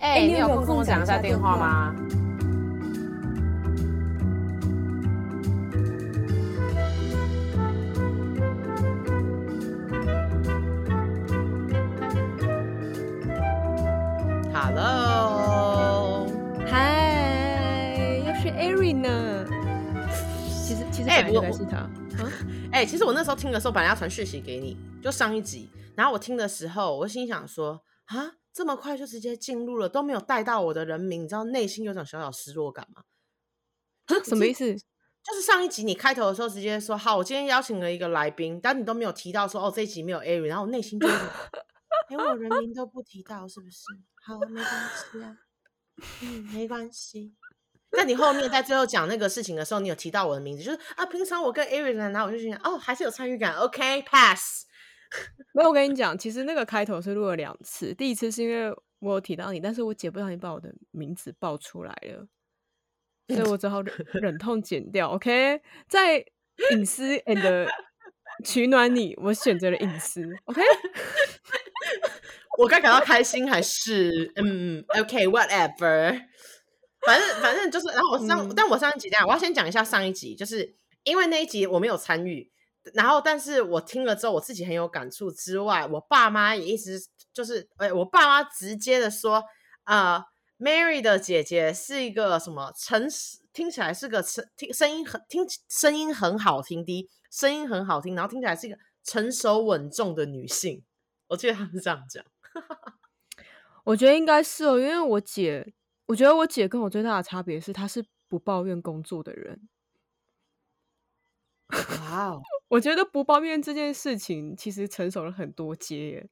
哎、欸，你有空跟我讲一下电话吗？Hello，嗨，又是 Ari 呢。其实其实本来应该是他。哎、欸，其实我那时候听的时候，本来要传讯息给你，就上一集。然后我听的时候，我心想说啊。这么快就直接进入了，都没有带到我的人名，你知道内心有种小小失落感吗？什么意思？就是上一集你开头的时候直接说好，我今天邀请了一个来宾，但你都没有提到说哦这一集没有 Ari，然后我内心就连我人名都不提到，是不是？好，没关系啊，嗯，没关系。那你后面在最后讲那个事情的时候，你有提到我的名字，就是啊，平常我跟 Ari 然后我就觉得哦，还是有参与感，OK，pass。没有，我跟你讲，其实那个开头是录了两次。第一次是因为我有提到你，但是我姐不小心把我的名字报出来了，所以我只好忍，忍痛剪掉。OK，在隐私 and 取暖你，我选择了隐私。OK，我该感到开心还是嗯？OK，whatever，okay，反正反正就是，然后我上，嗯、但我上一集这样，我要先讲一下上一集，就是因为那一集我没有参与。然后，但是我听了之后，我自己很有感触。之外，我爸妈也一直就是，哎，我爸妈直接的说，呃，Mary 的姐姐是一个什么诚实，听起来是个声听声音很听声音很好听的，声音很好听，然后听起来是一个成熟稳重的女性。我记得他们是这样讲。我觉得应该是哦，因为我姐，我觉得我姐跟我最大的差别是，她是不抱怨工作的人。哇哦！我觉得不抱怨这件事情其实成熟了很多阶耶，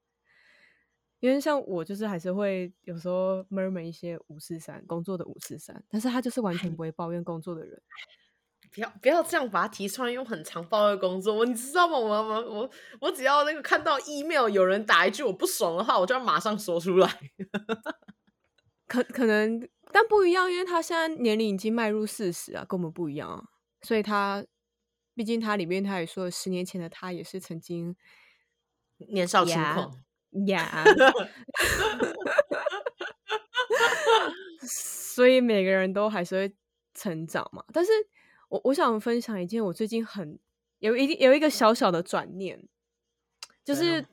因为像我就是还是会有时候 murmur 一些五四三工作的五四三，但是他就是完全不会抱怨工作的人。不要不要这样把他提出来，用很长抱怨工作，你知道吗？我我我我只要那个看到 email 有人打一句我不爽的话，我就要马上说出来。可可能，但不一样，因为他现在年龄已经迈入四十啊，跟我们不一样啊，所以他。毕竟他里面他也说，十年前的他也是曾经年少轻狂呀，所以每个人都还是会成长嘛。但是我我想分享一件我最近很有一有一个小小的转念，就是？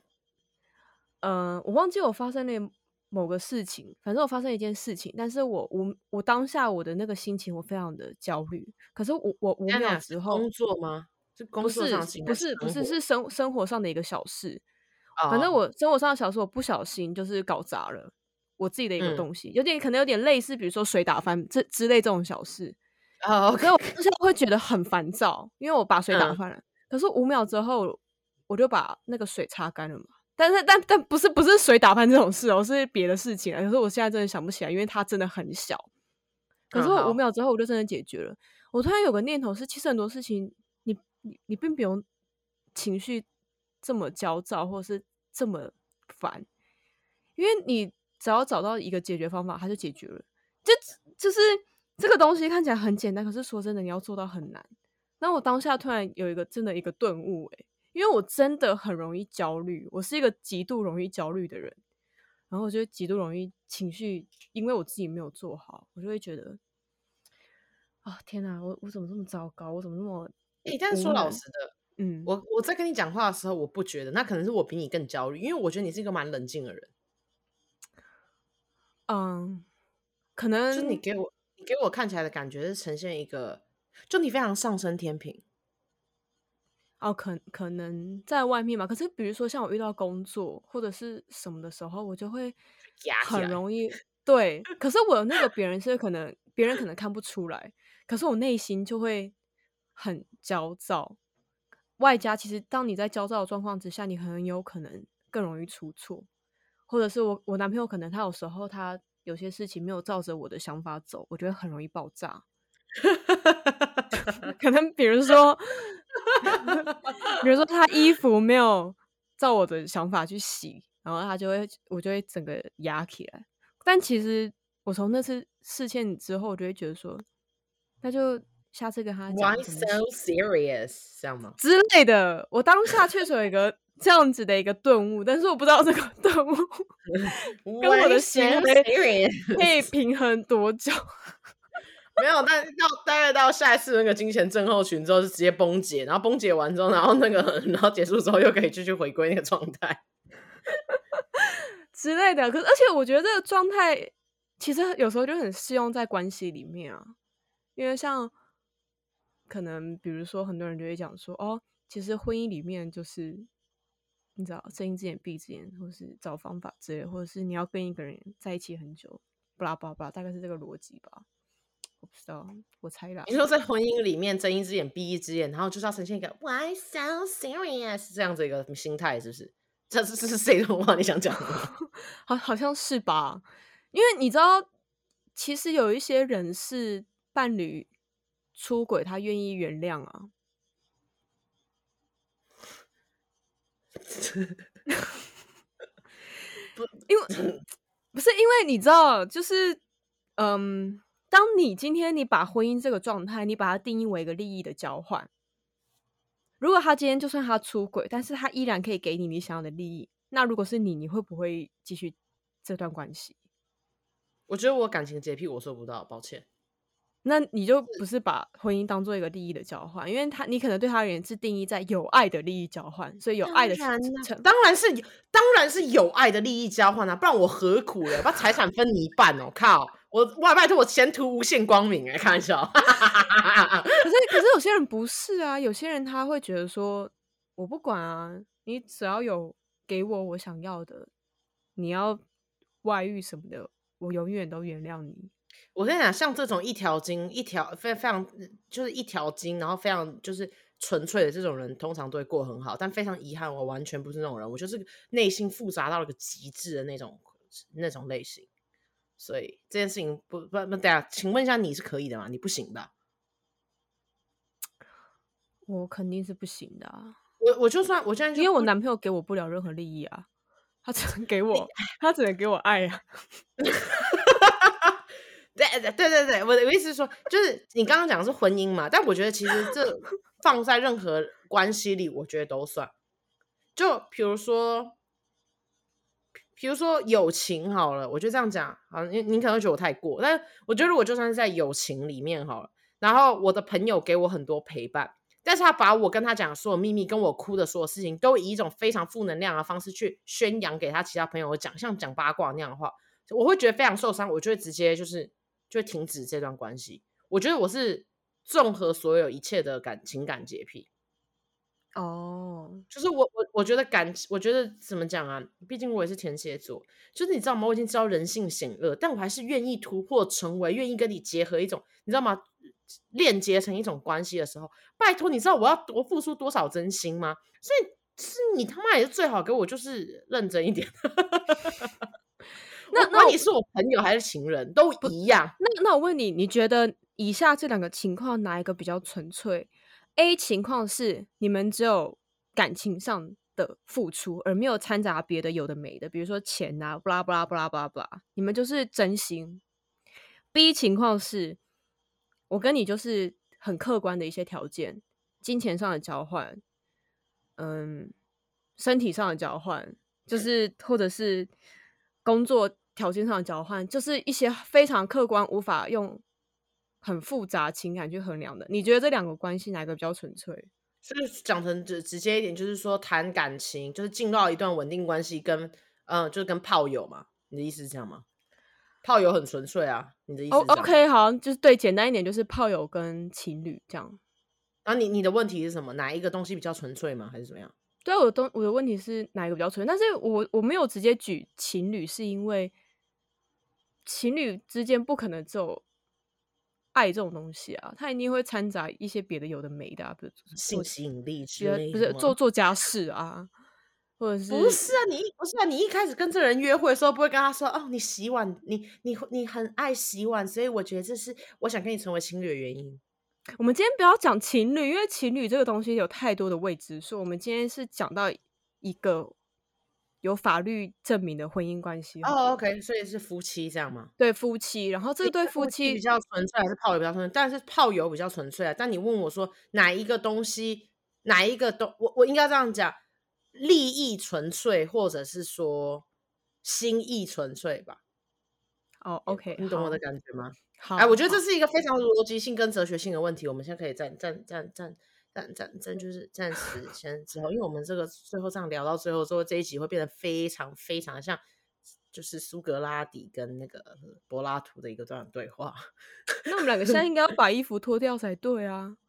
嗯、呃，我忘记我发生了某个事情，反正我发生一件事情，但是我我我当下我的那个心情我非常的焦虑，可是我我五秒之后工作吗？是工作上是不是不是不是是生生活上的一个小事，oh. 反正我生活上的小事我不小心就是搞砸了我自己的一个东西，嗯、有点可能有点类似，比如说水打翻这之类这种小事啊，可是、oh. 我现在会觉得很烦躁，因为我把水打翻了，嗯、可是五秒之后我就把那个水擦干了嘛。但是但但不是不是水打翻这种事哦，是别的事情啊。可是我现在真的想不起来，因为它真的很小。可是我五秒之后我就真的解决了。嗯、我突然有个念头是，其实很多事情你你你并不用情绪这么焦躁，或是这么烦，因为你只要找到一个解决方法，它就解决了。就就是这个东西看起来很简单，可是说真的，你要做到很难。那我当下突然有一个真的一个顿悟，诶。因为我真的很容易焦虑，我是一个极度容易焦虑的人，然后我就极度容易情绪，因为我自己没有做好，我就会觉得，啊、哦、天哪，我我怎么这么糟糕，我怎么那么……诶，但是说老实的，嗯，我我在跟你讲话的时候，我不觉得，那可能是我比你更焦虑，因为我觉得你是一个蛮冷静的人，嗯，可能就你给我你给我看起来的感觉是呈现一个，就你非常上升天平。哦，可可能在外面嘛，可是比如说像我遇到工作或者是什么的时候，我就会很容易 对。可是我那个别人是可能别人可能看不出来，可是我内心就会很焦躁。外加其实当你在焦躁的状况之下，你很有可能更容易出错，或者是我我男朋友可能他有时候他有些事情没有照着我的想法走，我觉得很容易爆炸。可能比如说。比如说他衣服没有照我的想法去洗，然后他就会，我就会整个压起来。但其实我从那次事件之后，我就会觉得说，那就下次跟他讲。Why so serious？这样吗？之类的。我当下确实有一个这样子的一个顿悟，但是我不知道这个 顿悟 跟我的行为可以平衡多久。没有，但到大概到下一次那个金钱症候群之后，是直接崩解，然后崩解完之后，然后那个 然后结束之后，又可以继续回归那个状态之类的。可是，而且我觉得这个状态其实有时候就很适用在关系里面啊，因为像可能比如说很多人就会讲说，哦，其实婚姻里面就是你知道睁一只眼闭一只眼，或是找方法之类，或者是你要跟一个人在一起很久，巴拉巴拉，大概是这个逻辑吧。我不知道，我猜的。你说在婚姻里面睁一只眼闭一只眼，然后就是要呈现一个 Why so serious 这样子一个心态，是不是？这是这是谁的话？你想讲的？好，好像是吧？因为你知道，其实有一些人是伴侣出轨，他愿意原谅啊。不，因为 不是因为你知道，就是嗯。当你今天你把婚姻这个状态，你把它定义为一个利益的交换。如果他今天就算他出轨，但是他依然可以给你你想要的利益，那如果是你，你会不会继续这段关系？我觉得我感情洁癖，我做不到，抱歉。那你就不是把婚姻当做一个利益的交换，因为他你可能对他而言是定义在有爱的利益交换，所以有爱的当然是当然是有爱的利益交换啊，不然我何苦了？把财产分你一半哦！靠，我哇拜托我前途无限光明哎，开玩笑。可是可是有些人不是啊，有些人他会觉得说，我不管啊，你只要有给我我想要的，你要外遇什么的，我永远都原谅你。我跟你讲，像这种一条筋、一条非非常就是一条筋，然后非常就是纯粹的这种人，通常都会过很好。但非常遗憾，我完全不是那种人，我就是内心复杂到了个极致的那种那种类型。所以这件事情不不不，等下请问一下，你是可以的吗？你不行吧？我肯定是不行的啊。我我就算我现在，因为我男朋友给我不了任何利益啊，他只能给我，他只能给我爱啊。对对对对，我的意思是说，就是你刚刚讲的是婚姻嘛，但我觉得其实这放在任何关系里，我觉得都算。就比如说，比如说友情好了，我就这样讲，好，你你可能会觉得我太过，但我觉得如果就算是在友情里面好了，然后我的朋友给我很多陪伴，但是他把我跟他讲所有秘密，跟我哭的所有事情，都以一种非常负能量的方式去宣扬给他其他朋友讲，像讲八卦那样的话，我会觉得非常受伤，我就会直接就是。就停止这段关系。我觉得我是综合所有一切的感情感洁癖。哦，oh. 就是我我我觉得感，我觉得怎么讲啊？毕竟我也是天蝎座，就是你知道吗？我已经知道人性险恶，但我还是愿意突破，成为愿意跟你结合一种，你知道吗？链接成一种关系的时候，拜托，你知道我要多付出多少真心吗？所以是你他妈也是最好给我就是认真一点。那那你是我朋友还是情人都一样。那那我问你，你觉得以下这两个情况哪一个比较纯粹？A 情况是你们只有感情上的付出，而没有掺杂别的有的没的，比如说钱啊，布拉布拉布拉布拉布拉，你们就是真心。B 情况是我跟你就是很客观的一些条件，金钱上的交换，嗯，身体上的交换，就是或者是。工作条件上的交换，就是一些非常客观、无法用很复杂情感去衡量的。你觉得这两个关系哪个比较纯粹？所以讲成直直接一点，就是说谈感情，就是进入到一段稳定关系，跟嗯，就是跟炮友嘛。你的意思是这样吗？炮友很纯粹啊。你的意思是这样？OK，好，就是对，简单一点就是炮友跟情侣这样。然后你你的问题是什么？哪一个东西比较纯粹吗？还是怎么样？对啊，我的东我的问题是哪一个比较纯粹？但是我我没有直接举情侣，是因为情侣之间不可能只有爱这种东西啊，它一定会掺杂一些别的有的没的啊，比如性吸引力之类，不是做做家事啊，或者是不是啊？你不是啊？你一开始跟这个人约会的时候，不会跟他说哦，你洗碗，你你你很爱洗碗，所以我觉得这是我想跟你成为情侣的原因。我们今天不要讲情侣，因为情侣这个东西有太多的未知数。我们今天是讲到一个有法律证明的婚姻关系。哦，OK，所以是夫妻这样吗？对，夫妻。然后这对夫妻比较纯粹，还是炮友比较纯粹？但是炮友比较纯粹啊。但你问我说哪一个东西，哪一个东，我我应该这样讲，利益纯粹，或者是说心意纯粹吧。哦，OK，你懂我的感觉吗？好，哎，我觉得这是一个非常逻辑性跟哲学性的问题。我们现在可以暂暂暂暂暂暂暂，就是暂时先之后，因为我们这个最后这样聊到最后之后，这一集会变得非常非常像，就是苏格拉底跟那个柏拉图的一个这样对话。那我们两个现在应该要把衣服脱掉才对啊。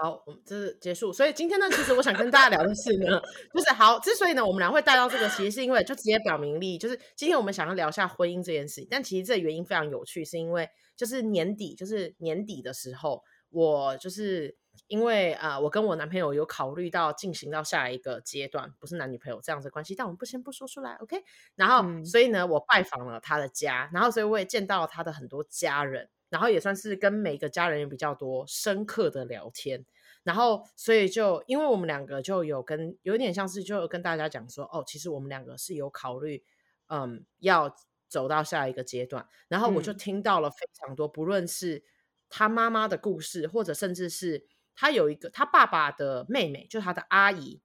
好，我们这是结束。所以今天呢，其实我想跟大家聊的是呢，就是好，之所以呢，我们俩会带到这个，其实是因为就直接表明利益，就是今天我们想要聊一下婚姻这件事情。但其实这原因非常有趣，是因为就是年底，就是年底的时候，我就是因为啊、呃，我跟我男朋友有考虑到进行到下一个阶段，不是男女朋友这样子的关系，但我们不先不说出来，OK？然后、嗯、所以呢，我拜访了他的家，然后所以我也见到了他的很多家人。然后也算是跟每个家人也比较多深刻的聊天，然后所以就因为我们两个就有跟有点像是就有跟大家讲说，哦，其实我们两个是有考虑，嗯，要走到下一个阶段。然后我就听到了非常多，嗯、不论是他妈妈的故事，或者甚至是他有一个他爸爸的妹妹，就是他的阿姨，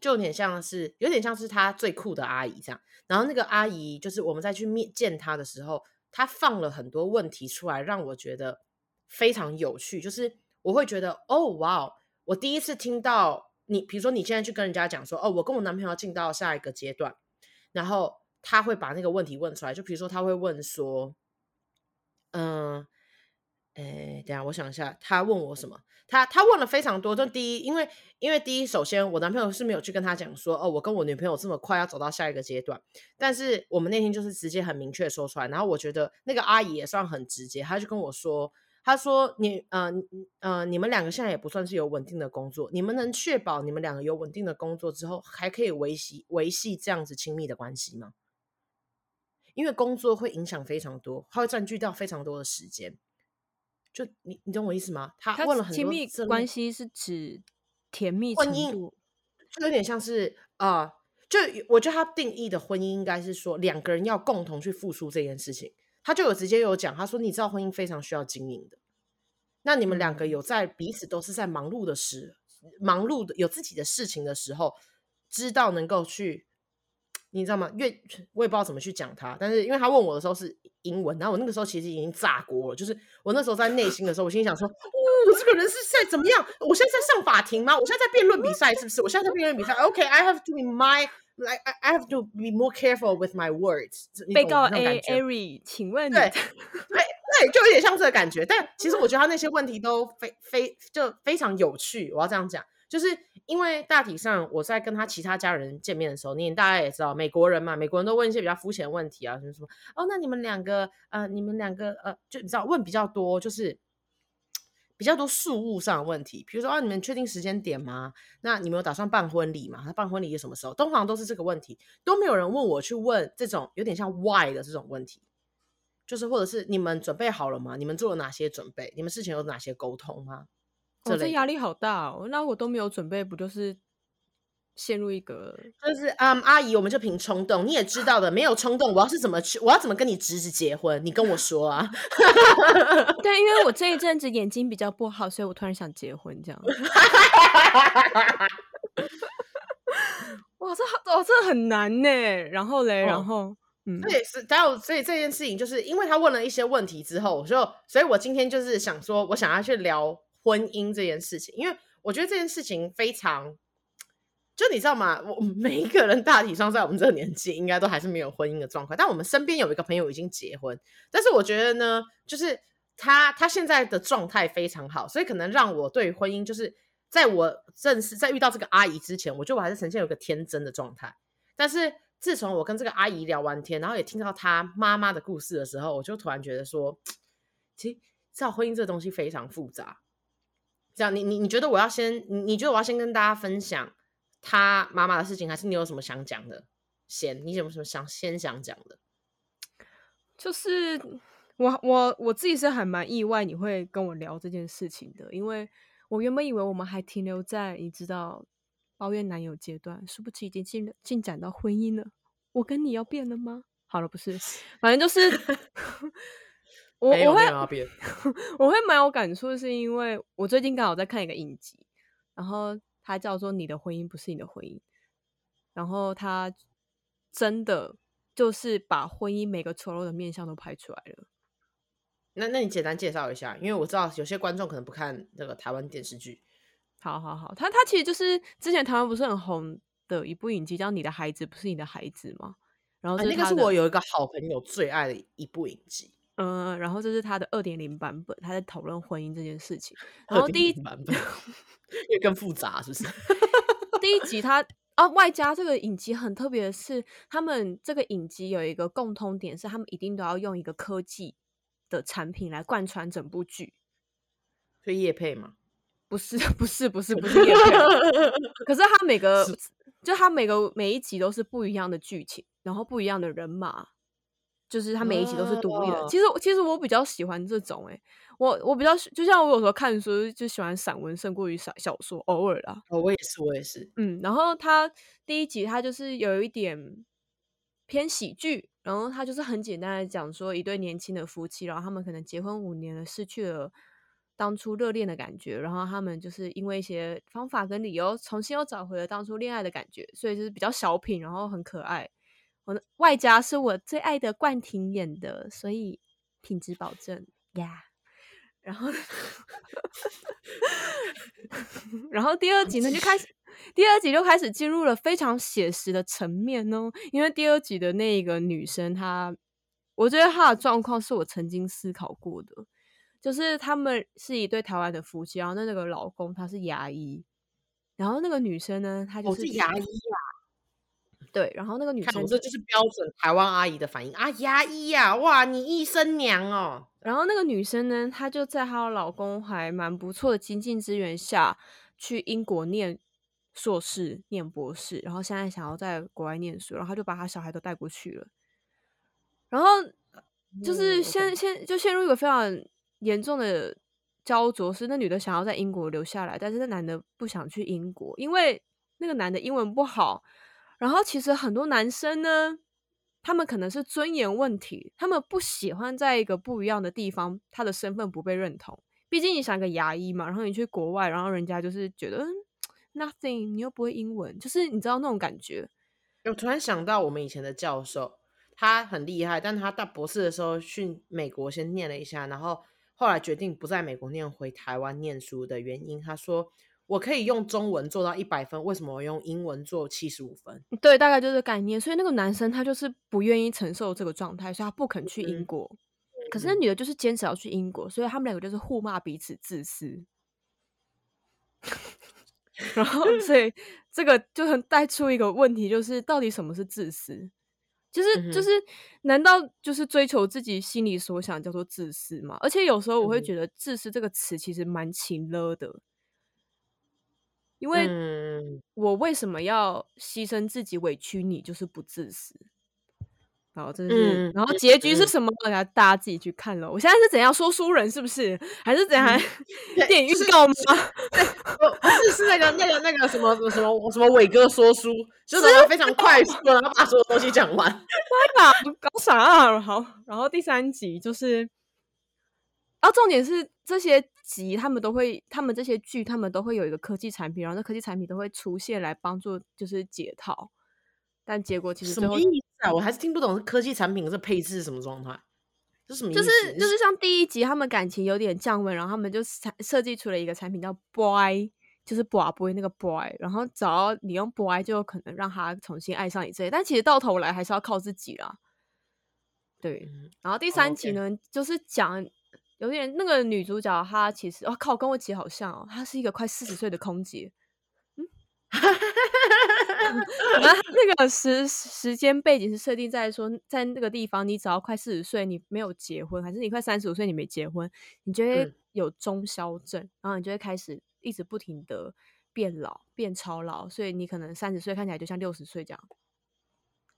就有点像是有点像是他最酷的阿姨这样。然后那个阿姨就是我们再去面见他的时候。他放了很多问题出来，让我觉得非常有趣。就是我会觉得，哦，哇，我第一次听到你，比如说你现在去跟人家讲说，哦，我跟我男朋友要进到下一个阶段，然后他会把那个问题问出来。就比如说他会问说，嗯。哎，等下，我想一下，他问我什么？他他问了非常多。就第一，因为因为第一，首先我男朋友是没有去跟他讲说，哦，我跟我女朋友这么快要走到下一个阶段。但是我们那天就是直接很明确说出来。然后我觉得那个阿姨也算很直接，她就跟我说，她说你，呃呃，你们两个现在也不算是有稳定的工作，你们能确保你们两个有稳定的工作之后，还可以维系维系这样子亲密的关系吗？因为工作会影响非常多，它会占据掉非常多的时间。就你，你懂我意思吗？他问了很多，亲密关系是指甜蜜程度，婚姻就有点像是啊、呃，就我觉得他定义的婚姻应该是说两个人要共同去付出这件事情。他就有直接有讲，他说你知道婚姻非常需要经营的，那你们两个有在彼此都是在忙碌的时，忙碌的有自己的事情的时候，知道能够去。你知道吗？越我也不知道怎么去讲他，但是因为他问我的时候是英文，然后我那个时候其实已经炸锅了。就是我那时候在内心的时候，我心里想说：“哦，这个人是在怎么样？我现在在上法庭吗？我现在在辩论比赛是不是？我现在在辩论比赛。OK，I have to be my like I have to be more careful with my words。”被告 A Ari，请问对对对，就有点像这个感觉。但其实我觉得他那些问题都非非就非常有趣。我要这样讲。就是因为大体上我在跟他其他家人见面的时候，你大家也知道，美国人嘛，美国人都问一些比较肤浅的问题啊，什么什么哦，那你们两个呃，你们两个呃，就你知道问比较多，就是比较多事务上的问题，比如说啊，你们确定时间点吗？那你们有打算办婚礼吗？他办婚礼是什么时候？通常都是这个问题，都没有人问我去问这种有点像 why 的这种问题，就是或者是你们准备好了吗？你们做了哪些准备？你们事前有哪些沟通吗？我这压力好大哦！那我都没有准备，不就是陷入一个就是嗯，um, 阿姨，我们就凭冲动，你也知道的，没有冲动，我要是怎么去，我要怎么跟你侄子结婚？你跟我说啊！对，因为我这一阵子眼睛比较不好，所以我突然想结婚，这样。哇，这好哦，这很难呢。然后嘞，然后、哦、嗯，对，是，还有所以这件事情，就是因为他问了一些问题之后，我就，所以我今天就是想说，我想要去聊。婚姻这件事情，因为我觉得这件事情非常，就你知道吗？我 每一个人大体上在我们这个年纪，应该都还是没有婚姻的状况。但我们身边有一个朋友已经结婚，但是我觉得呢，就是他他现在的状态非常好，所以可能让我对婚姻，就是在我正式在遇到这个阿姨之前，我觉得我还是呈现有个天真的状态。但是自从我跟这个阿姨聊完天，然后也听到她妈妈的故事的时候，我就突然觉得说，其实知道婚姻这个东西非常复杂。这样，你你你觉得我要先，你你觉得我要先跟大家分享他妈妈的事情，还是你有什么想讲的？先，你有什么想先想讲的？就是我我我自己是还蛮意外你会跟我聊这件事情的，因为我原本以为我们还停留在你知道抱怨男友阶段，殊不知已经进进展到婚姻了。我跟你要变了吗？好了，不是，反正就是。我我会 我会蛮有感触，是因为我最近刚好在看一个影集，然后它叫做《你的婚姻不是你的婚姻》，然后它真的就是把婚姻每个丑陋的面相都拍出来了。那那你简单介绍一下，因为我知道有些观众可能不看那个台湾电视剧。好好好，它它其实就是之前台湾不是很红的一部影集，叫《你的孩子不是你的孩子》吗？然后、啊、那个是我有一个好朋友最爱的一部影集。嗯，然后这是他的二点零版本，他在讨论婚姻这件事情。然后第一版本 也更复杂，是不是？第一集他啊，外加这个影集很特别的是，他们这个影集有一个共通点，是他们一定都要用一个科技的产品来贯穿整部剧。是叶配吗？不是，不是，不是，不是叶配。可是他每个，就他每个每一集都是不一样的剧情，然后不一样的人马。就是他每一集都是独立的。Oh. 其实，其实我比较喜欢这种、欸。哎，我我比较就像我有时候看书就喜欢散文胜过于小小说，偶尔啦。哦，我也是，我也是。嗯，然后他第一集他就是有一点偏喜剧，然后他就是很简单的讲说一对年轻的夫妻，然后他们可能结婚五年了，失去了当初热恋的感觉，然后他们就是因为一些方法跟理由，重新又找回了当初恋爱的感觉，所以就是比较小品，然后很可爱。我的外加是我最爱的冠廷演的，所以品质保证呀。Yeah. 然后，然后第二集呢就开始，第二集就开始进入了非常写实的层面哦。因为第二集的那个女生她，她我觉得她的状况是我曾经思考过的，就是他们是一对台湾的夫妻，然后那那个老公他是牙医，然后那个女生呢，她就是牙医啊。对，然后那个女生，这就是标准台湾阿姨的反应啊，牙医呀，哇，你医生娘哦。然后那个女生呢，她就在她的老公还蛮不错的经济资源下去英国念硕士、念博士，然后现在想要在国外念书，然后她就把她小孩都带过去了。然后就是先先就陷入一个非常严重的焦灼，是那女的想要在英国留下来，但是那男的不想去英国，因为那个男的英文不好。然后其实很多男生呢，他们可能是尊严问题，他们不喜欢在一个不一样的地方，他的身份不被认同。毕竟你想个牙医嘛，然后你去国外，然后人家就是觉得 nothing，你又不会英文，就是你知道那种感觉。我突然想到我们以前的教授，他很厉害，但他大博士的时候去美国先念了一下，然后后来决定不在美国念，回台湾念书的原因，他说。我可以用中文做到一百分，为什么我用英文做七十五分？对，大概就是概念。所以那个男生他就是不愿意承受这个状态，所以他不肯去英国。嗯、可是那女的就是坚持要去英国，所以他们两个就是互骂彼此自私。然后，所以这个就很带出一个问题，就是到底什么是自私？就是就是，难道就是追求自己心里所想叫做自私吗？而且有时候我会觉得“自私”这个词其实蛮情勒的。因为我为什么要牺牲自己委屈你，就是不自私。然后这是，嗯、然后结局是什么？大家大家自己去看了。我现在是怎样说书人，是不是？还是怎样？嗯、电影预告吗？不是，是那个那个那个什么什么什么伟哥说书，就是非常快速，然后把所有东西讲完。妈呀，搞啥啊？好，然后第三集就是。然后重点是这些集，他们都会，他们这些剧，他们都会有一个科技产品，然后那科技产品都会出现来帮助，就是解套。但结果其实什么意思啊？我还是听不懂，是科技产品这配置是什么状态？是什么意思？就是就是像第一集，他们感情有点降温，然后他们就设设计出了一个产品叫 Boy，就是 Boy Boy 那个 Boy，然后只要你用 Boy 就有可能让他重新爱上你这些。但其实到头来还是要靠自己啦。对，然后第三集呢，oh, okay. 就是讲。有点那个女主角，她其实哦靠，跟我姐好像哦，她是一个快四十岁的空姐，嗯，然后那个时时间背景是设定在说，在那个地方，你只要快四十岁，你没有结婚，还是你快三十五岁，你没结婚，你就会有中消症，嗯、然后你就会开始一直不停的变老，变超老，所以你可能三十岁看起来就像六十岁这样，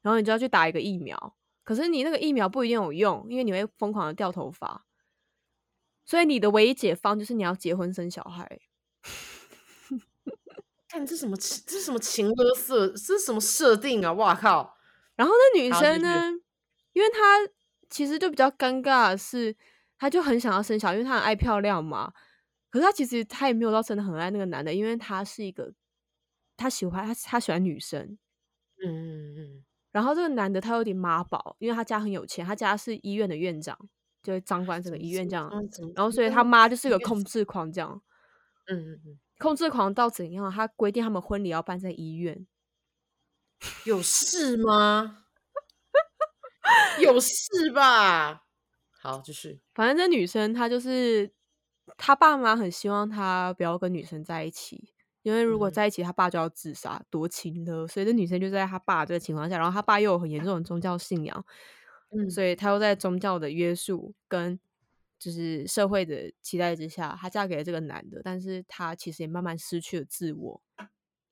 然后你就要去打一个疫苗，可是你那个疫苗不一定有用，因为你会疯狂的掉头发。所以你的唯一解放就是你要结婚生小孩。看这什么情，这是什么情歌色，这是什么设定啊！哇靠！然后那女生呢，因为她其实就比较尴尬的是，她就很想要生小孩，因为她很爱漂亮嘛。可是她其实她也没有到真的很爱那个男的，因为她是一个她喜欢她她喜欢女生，嗯嗯嗯。然后这个男的他有点妈宝，因为他家很有钱，他家是医院的院长，就是掌管整个医院这样。然后所以他妈就是个控制狂这样。嗯嗯嗯。控制狂到怎样？他规定他们婚礼要办在医院。有事吗？有事吧。好，就是反正这女生她就是，她爸妈很希望她不要跟女生在一起，因为如果在一起，她爸就要自杀，多情的。所以这女生就在她爸这个情况下，然后她爸又有很严重的宗教信仰，嗯，所以她又在宗教的约束跟就是社会的期待之下，她嫁给了这个男的，但是她其实也慢慢失去了自我。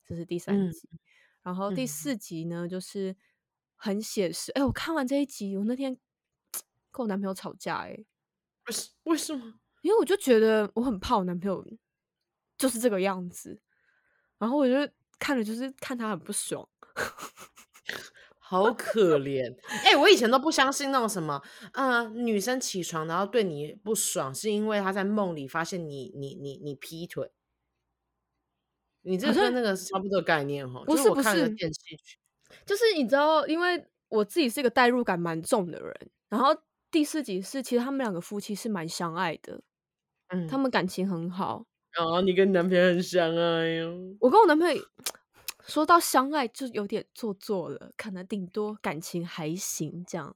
这是第三集，嗯、然后第四集呢，就是很写实。哎，我看完这一集，我那天。跟我男朋友吵架，欸，哎，为什么？因为我就觉得我很怕我男朋友就是这个样子，然后我就看了，就是看他很不爽，好可怜。哎、欸，我以前都不相信那种什么，呃，女生起床然后对你不爽，是因为她在梦里发现你你你你劈腿，你这跟那个是差不多概念哈。不是不是，电视剧，就是你知道，因为我自己是一个代入感蛮重的人，然后。第四集是，其实他们两个夫妻是蛮相爱的，嗯，他们感情很好。哦，你跟你男朋友很相爱哟。我跟我男朋友说到相爱就有点做作了，可能顶多感情还行这样。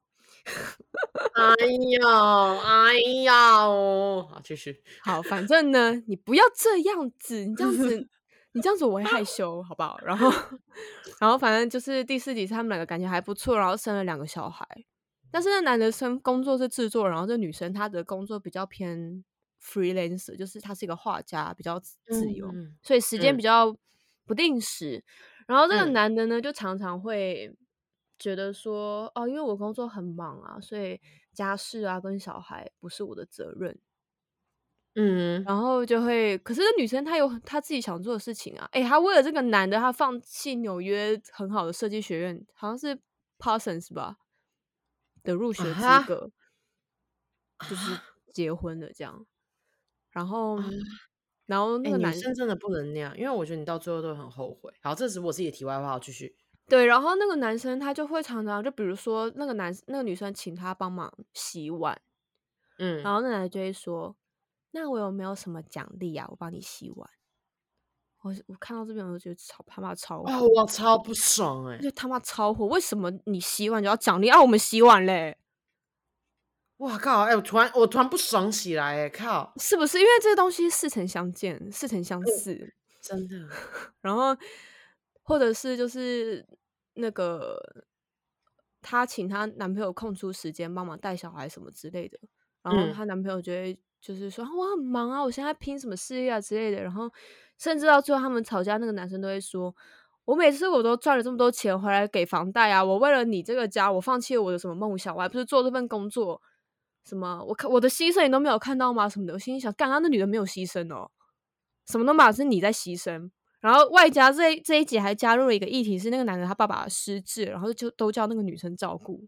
哎呦，哎呀哦，好继续。好，反正呢，你不要这样子，你这样子，你这样子我会害羞，好不好？然后，然后反正就是第四集是他们两个感情还不错，然后生了两个小孩。但是那男的生工作是制作，然后这女生她的工作比较偏 freelancer，就是她是一个画家，比较自由，嗯、所以时间比较不定时。嗯、然后这个男的呢，就常常会觉得说，哦，因为我工作很忙啊，所以家事啊跟小孩不是我的责任。嗯，然后就会，可是这女生她有她自己想做的事情啊，诶，她为了这个男的，她放弃纽约很好的设计学院，好像是 Parsons 吧。的入学资格，啊、就是结婚的这样，然后，啊、然后那个男生真的不能那样，因为我觉得你到最后都很后悔。好，这是我自己的题外话，我继续。对，然后那个男生他就会常常，就比如说那个男那个女生请他帮忙洗碗，嗯，然后那男的就会说：“那我有没有什么奖励啊？我帮你洗碗。”我我看到这边我就觉得超他妈超我超不爽哎、欸！就他妈超火，为什么你洗碗就要奖励啊？我们洗碗嘞！哇靠！哎、欸，我突然我突然不爽起来哎、欸！靠，是不是因为这个东西似曾相见、似曾相识？真的。然后或者是就是那个她请她男朋友空出时间帮忙带小孩什么之类的，然后她男朋友觉得就是说、嗯、我很忙啊，我现在拼什么事业啊之类的，然后。甚至到最后，他们吵架，那个男生都会说：“我每次我都赚了这么多钱回来给房贷啊，我为了你这个家，我放弃了我的什么梦想，我还不是做这份工作？什么？我看我的牺牲你都没有看到吗？什么的？我心里想，干他那女的没有牺牲哦，什么都嘛是你在牺牲。然后外加这这一集还加入了一个议题，是那个男的他爸爸失智，然后就都叫那个女生照顾。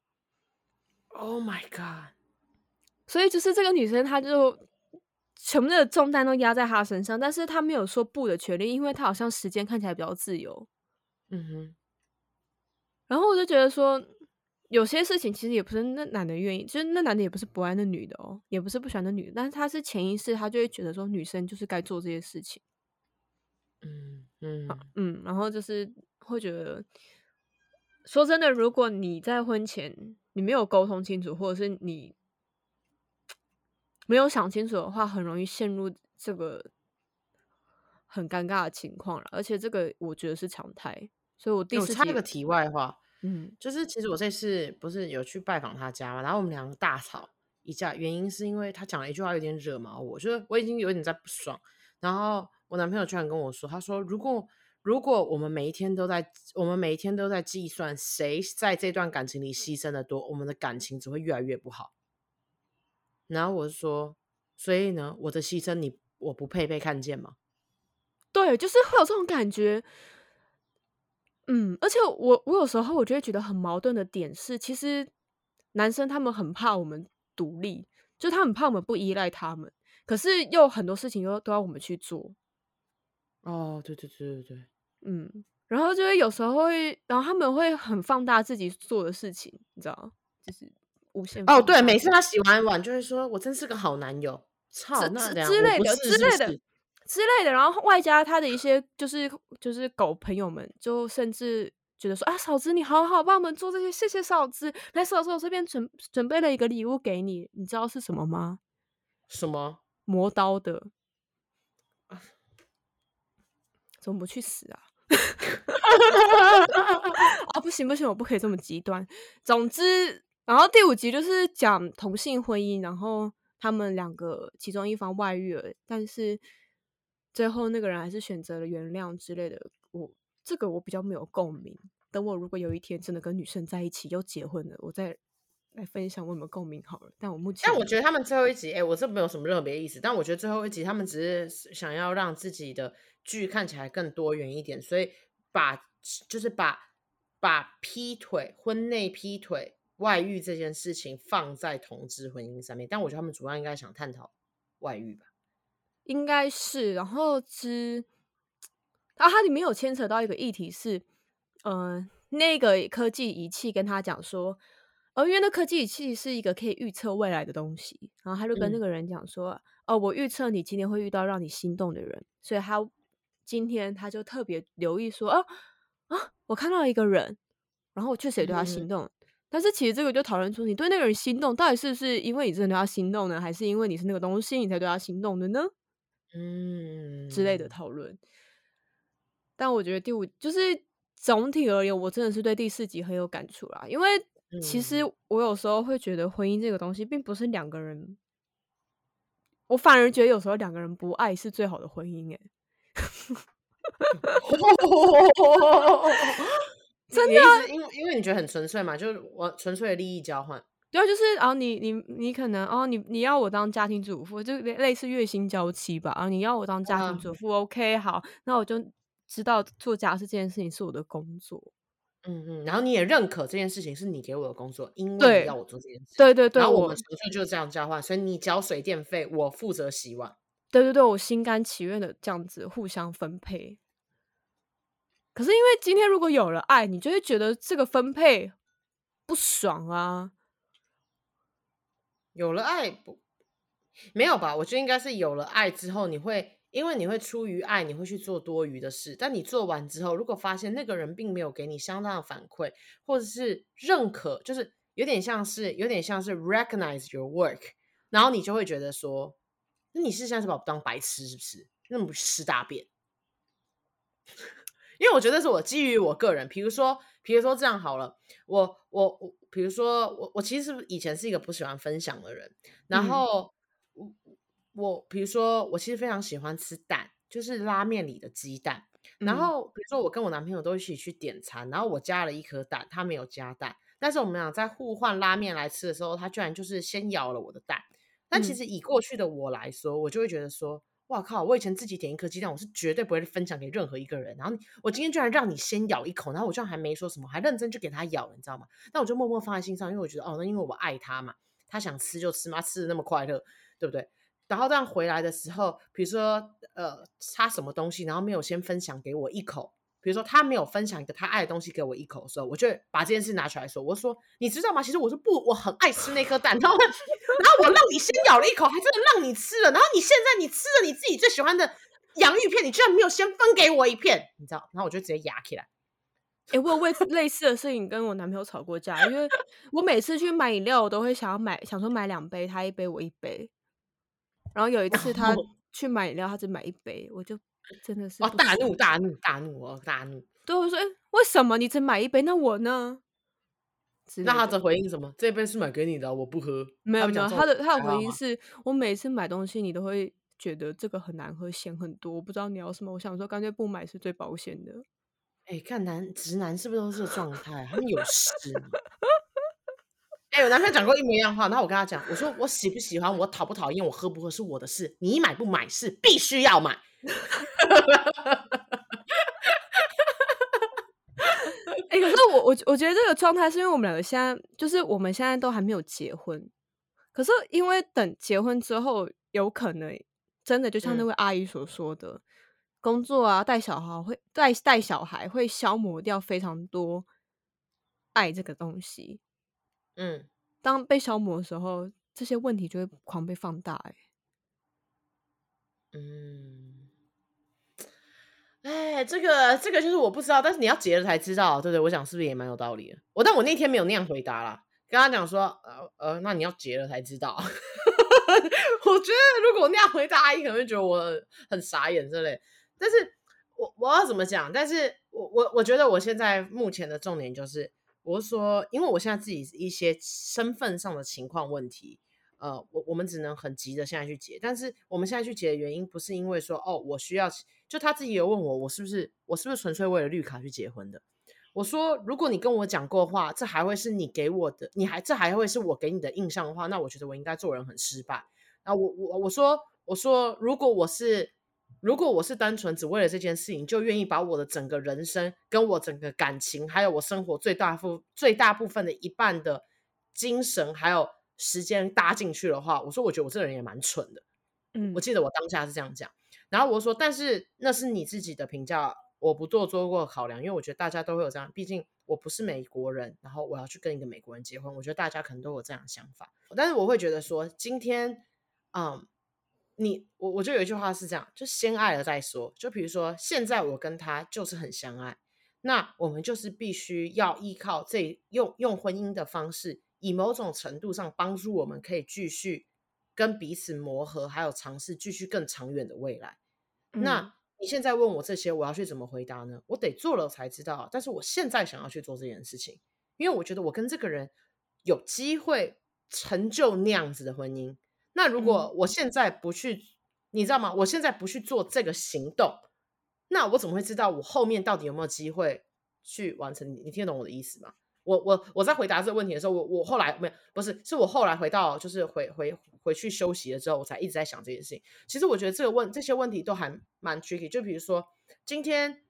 Oh my god！所以就是这个女生，她就。”全部的重担都压在她身上，但是她没有说不的权利，因为她好像时间看起来比较自由。嗯哼。然后我就觉得说，有些事情其实也不是那男的愿意，就是那男的也不是不爱那女的哦，也不是不喜欢那女的，但是他是潜意识，他就会觉得说，女生就是该做这些事情。嗯嗯嗯，然后就是会觉得，说真的，如果你在婚前你没有沟通清楚，或者是你。没有想清楚的话，很容易陷入这个很尴尬的情况了。而且这个我觉得是常态，所以我第四集插一个题外话，嗯，就是其实我这次不是有去拜访他家嘛，然后我们两个大吵一架，原因是因为他讲了一句话有点惹毛我，就是我已经有点在不爽。然后我男朋友居然跟我说，他说如果如果我们每一天都在我们每一天都在计算谁在这段感情里牺牲的多，我们的感情只会越来越不好。然后我说，所以呢，我的牺牲你我不配被看见吗？对，就是会有这种感觉。嗯，而且我我有时候我就会觉得很矛盾的点是，其实男生他们很怕我们独立，就他很怕我们不依赖他们，可是又很多事情又都要我们去做。哦，对对对对对，嗯，然后就会有时候会，然后他们会很放大自己做的事情，你知道，就是无限哦，对，每次他洗完碗就会说：“我真是个好男友。”操，那之类的之类的之类的，然后外加他的一些就是就是狗朋友们，就甚至觉得说：“啊，嫂子你好好帮我们做这些，谢谢嫂子。来，嫂子我这边准准备了一个礼物给你，你知道是什么吗？什么？磨刀的。怎么不去死啊？啊，不行不行，我不可以这么极端。总之，然后第五集就是讲同性婚姻，然后他们两个其中一方外遇了，但是最后那个人还是选择了原谅之类的。我这个我比较没有共鸣。等我如果有一天真的跟女生在一起又结婚了，我再来分享我有没有共鸣好了。但我目前，但我觉得他们最后一集，哎，我这没有什么特别意思。但我觉得最后一集他们只是想要让自己的剧看起来更多元一点，所以。把就是把把劈腿、婚内劈腿、外遇这件事情放在同志婚姻上面，但我觉得他们主要应该想探讨外遇吧，应该是。然后之啊，它里面有牵扯到一个议题是，嗯、呃，那个科技仪器跟他讲说，哦，因为那科技仪器是一个可以预测未来的东西，然后他就跟那个人讲说，嗯、哦，我预测你今天会遇到让你心动的人，所以他。今天他就特别留意说啊啊，我看到一个人，然后我确实也对他心动。嗯、但是其实这个就讨论出你对那个人心动，到底是不是因为你真的对他心动呢，还是因为你是那个东西你才对他心动的呢？嗯，之类的讨论。但我觉得第五就是总体而言，我真的是对第四集很有感触啦。因为其实我有时候会觉得婚姻这个东西并不是两个人，我反而觉得有时候两个人不爱是最好的婚姻诶。真的、啊，因为因为你觉得很纯粹嘛，就是我纯粹的利益交换。对啊，就是啊，你你你可能哦，你你要我当家庭主妇，就类似月薪娇妻吧。啊，你要我当家庭主妇、嗯、，OK，好，那我就知道做家事这件事情是我的工作。嗯嗯，然后你也认可这件事情是你给我的工作，因为你要我做这件事。对对对，然后我们纯粹就是这样交换，所以你交水电费，我负责洗碗。对对对，我心甘情愿的这样子互相分配。可是因为今天如果有了爱，你就会觉得这个分配不爽啊。有了爱不？没有吧？我觉得应该是有了爱之后，你会因为你会出于爱，你会去做多余的事。但你做完之后，如果发现那个人并没有给你相当的反馈，或者是认可，就是有点像是有点像是 recognize your work，然后你就会觉得说。那你是现在是把我当白痴是不是？那么吃大便？因为我觉得是我基于我个人，比如说，比如说这样好了，我我我，比如说我我其实是以前是一个不喜欢分享的人，然后、嗯、我比如说我其实非常喜欢吃蛋，就是拉面里的鸡蛋，然后比如说我跟我男朋友都一起去点餐，然后我加了一颗蛋，他没有加蛋，但是我们俩在互换拉面来吃的时候，他居然就是先咬了我的蛋。但其实以过去的我来说，我就会觉得说，哇靠！我以前自己点一颗鸡蛋，我是绝对不会分享给任何一个人。然后我今天居然让你先咬一口，然后我居然还没说什么，还认真就给他咬了，你知道吗？那我就默默放在心上，因为我觉得哦，那因为我爱他嘛，他想吃就吃嘛，吃的那么快乐，对不对？然后这样回来的时候，比如说呃，他什么东西，然后没有先分享给我一口。比如说他没有分享一个他爱的东西给我一口的时候，我就把这件事拿出来说。我说你知道吗？其实我是不，我很爱吃那颗蛋，然后 然后我让你先咬了一口，还真的让你吃了。然后你现在你吃了你自己最喜欢的洋芋片，你居然没有先分给我一片，你知道？然后我就直接压起来。哎、欸，我有为类似的事情跟我男朋友吵过架，因为我每次去买饮料，我都会想要买，想说买两杯，他一杯我一杯。然后有一次 他去买饮料，他只买一杯，我就。真的是哦，大怒大怒大怒哦，大怒！对我说：“哎，为什么你只买一杯？那我呢？”那他的回应什么？这杯是买给你的，我不喝。没有没有，他的他的回应是我每次买东西，你都会觉得这个很难喝，咸很多。我不知道你要什么，我想说干脆不买是最保险的。哎，看男直男是不是都是这个状态？他们有事。哎，我男朋友讲过一模一样话，然后我跟他讲，我说我喜不喜欢，我讨不讨厌，我喝不喝是我的事，你买不买是必须要买。哎、欸，可是我我我觉得这个状态是因为我们两个现在就是我们现在都还没有结婚，可是因为等结婚之后，有可能真的就像那位阿姨所说的，嗯、工作啊，带小孩会带带小孩会消磨掉非常多爱这个东西。嗯，当被消磨的时候，这些问题就会狂被放大。哎，嗯，哎，这个这个就是我不知道，但是你要结了才知道，对不对？我想是不是也蛮有道理的？我但我那天没有那样回答啦，跟他讲说，呃呃，那你要结了才知道。我觉得如果那样回答，阿姨可能会觉得我很傻眼之类。但是我我要怎么讲？但是我我我觉得我现在目前的重点就是，我是说，因为我现在自己一些身份上的情况问题，呃，我我们只能很急的现在去结。但是我们现在去结的原因，不是因为说哦，我需要，就他自己有问我，我是不是我是不是纯粹为了绿卡去结婚的？我说，如果你跟我讲过话，这还会是你给我的，你还这还会是我给你的印象的话，那我觉得我应该做人很失败。那我我我说我说，如果我是。如果我是单纯只为了这件事情，就愿意把我的整个人生、跟我整个感情，还有我生活最大部最大部分的一半的精神还有时间搭进去的话，我说我觉得我这个人也蛮蠢的。嗯，我记得我当下是这样讲。然后我说，但是那是你自己的评价，我不做做过考量，因为我觉得大家都会有这样，毕竟我不是美国人，然后我要去跟一个美国人结婚，我觉得大家可能都有这样的想法。但是我会觉得说，今天，嗯。你我我就有一句话是这样，就先爱了再说。就比如说，现在我跟他就是很相爱，那我们就是必须要依靠这用用婚姻的方式，以某种程度上帮助我们可以继续跟彼此磨合，还有尝试继续更长远的未来。嗯。那你现在问我这些，我要去怎么回答呢？我得做了才知道。但是我现在想要去做这件事情，因为我觉得我跟这个人有机会成就那样子的婚姻。那如果我现在不去，嗯，你知道吗？我现在不去做这个行动，那我怎么会知道我后面到底有没有机会去完成？你听得懂我的意思吗？我我我在回答这个问题的时候，我我后来没有，不是，是我后来回到就是回回回去休息了之后，我才一直在想这件事情。其实我觉得这个问这些问题都还蛮 tricky。就比如说，今天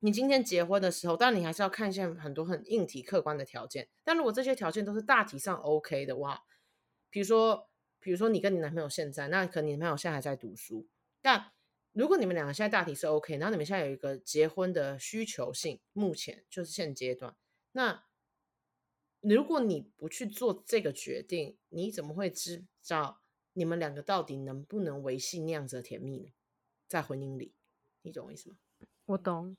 你今天结婚的时候，当然你还是要看一下很多很硬体客观的条件。但如果这些条件都是大体上 OK 的话，比如说。比如说你跟你男朋友现在，那可能你男朋友现在还在读书，但如果你们两个现在大体是 OK，然后你们现在有一个结婚的需求性，目前就是现阶段，那如果你不去做这个决定，你怎么会知道你们两个到底能不能维系那样子的甜蜜呢？在婚姻里，你懂我意思吗？我懂，